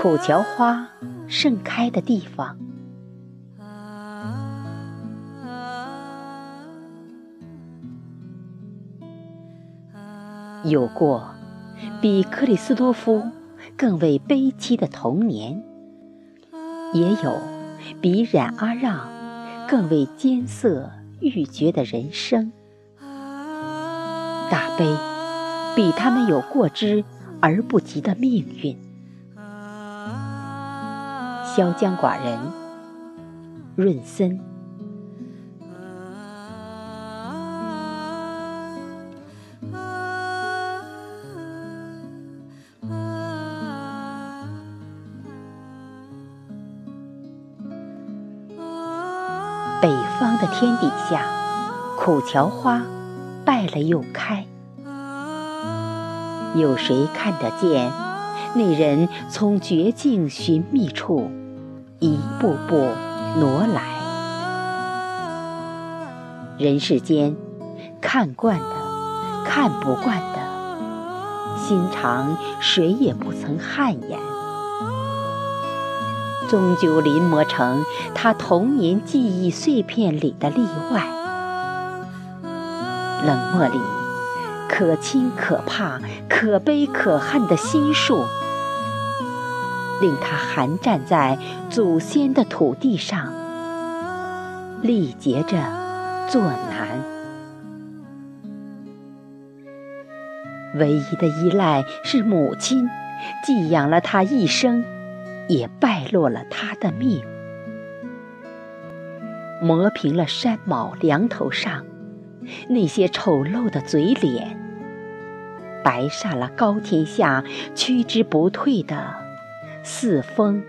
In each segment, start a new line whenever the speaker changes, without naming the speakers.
苦荞花盛开的地方。有过比克里斯多夫更为悲凄的童年，也有比冉阿让更为艰涩欲绝的人生。大悲比他们有过之而不及的命运。萧江寡人，润森。北方的天底下，苦荞花败了又开。有谁看得见那人从绝境寻觅处一步步挪来？人世间，看惯的，看不惯的，心肠谁也不曾汗颜。终究临摹成他童年记忆碎片里的例外。冷漠里，可亲可怕、可悲可恨的心术，令他寒站在祖先的土地上，力竭着作难。唯一的依赖是母亲，寄养了他一生。也败落了他的命，磨平了山卯梁头上那些丑陋的嘴脸，白煞了高天下趋之不退的四风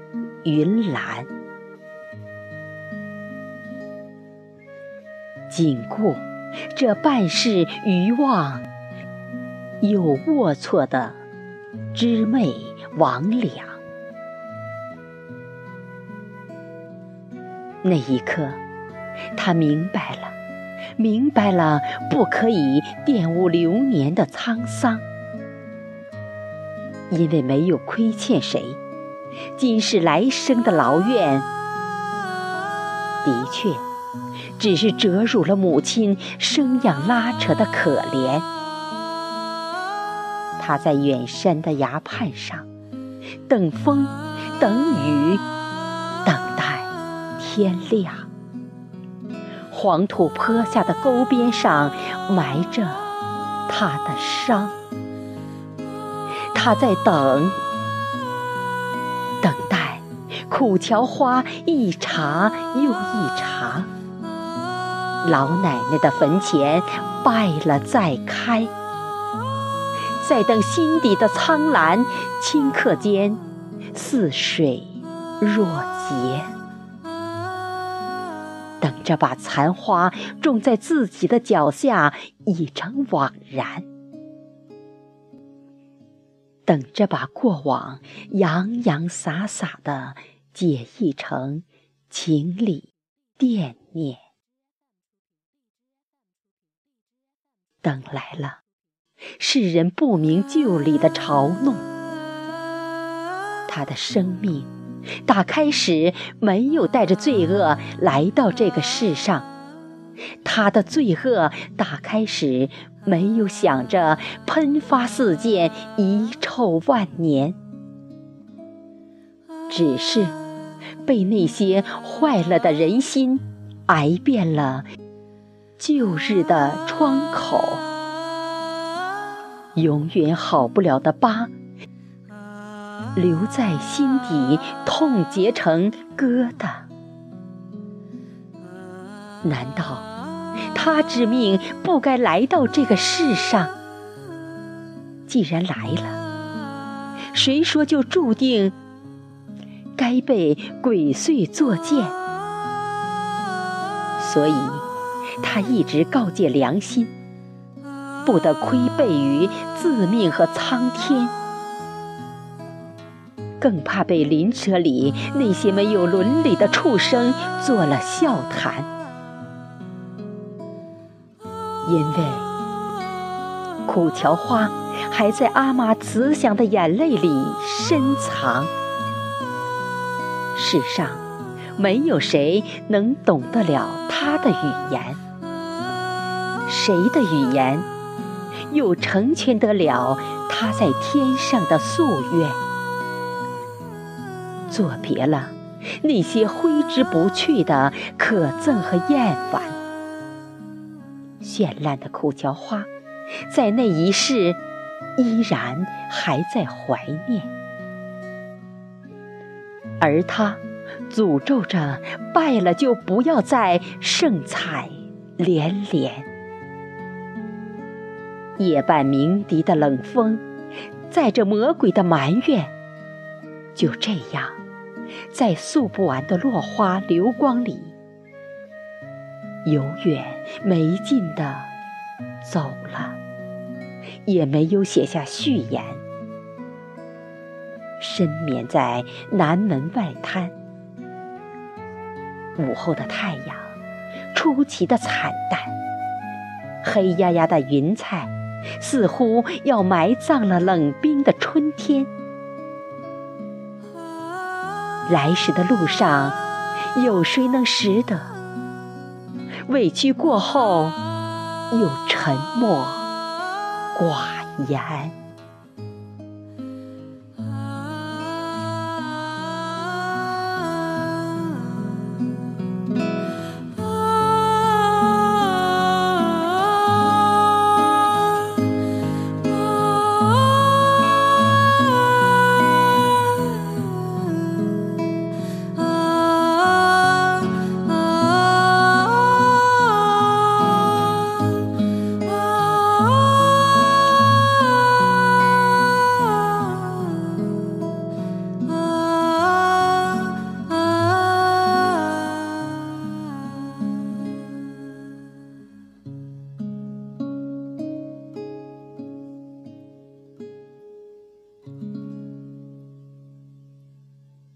云岚。紧顾这半世愚妄又龌龊的魑魅魍魉。那一刻，他明白了，明白了，不可以玷污流年的沧桑，因为没有亏欠谁，今世来生的劳怨，的确，只是折辱了母亲生养拉扯的可怜。他在远山的崖畔上，等风，等雨。等待天亮，黄土坡下的沟边上埋着他的伤。他在等，苦荞花一茬又一茬。老奶奶的坟前败了再开，在等心底的苍蓝顷刻间似水若竭。等着把残花种在自己的脚下，已成枉然；等着把过往洋洋洒洒的解译成情理惦念。等来了世人不明就里的嘲弄，他的生命。打开时没有带着罪恶来到这个世上，他的罪恶打开时没有想着喷发四溅、遗臭万年，只是被那些坏了的人心挨遍了旧日的窗口，永远好不了的疤。留在心底，痛结成疙瘩。难道他之命不该来到这个世上？既然来了，谁说就注定该被鬼祟作践？所以，他一直告诫良心，不得亏背于自命和苍天。更怕被灵车里那些没有伦理的畜生做了笑谈，因为苦荞花还在阿妈慈祥的眼泪里深藏。世上没有谁能懂得了他的语言，谁的语言？又成全得了他在天上的夙愿？作别了那些挥之不去的可憎和厌烦，绚烂的苦荞花，在那一世依然还在怀念，而他诅咒着败了就不要再盛彩连连。夜半鸣笛的冷风，载着魔鬼的埋怨，就这样。在诉不完的落花流光里，永远没尽的走了，也没有写下序言。深眠在南门外滩，午后的太阳出奇的惨淡，黑压压的云彩似乎要埋葬了冷冰的春天。来时的路上，有谁能识得？委屈过后，又沉默寡言。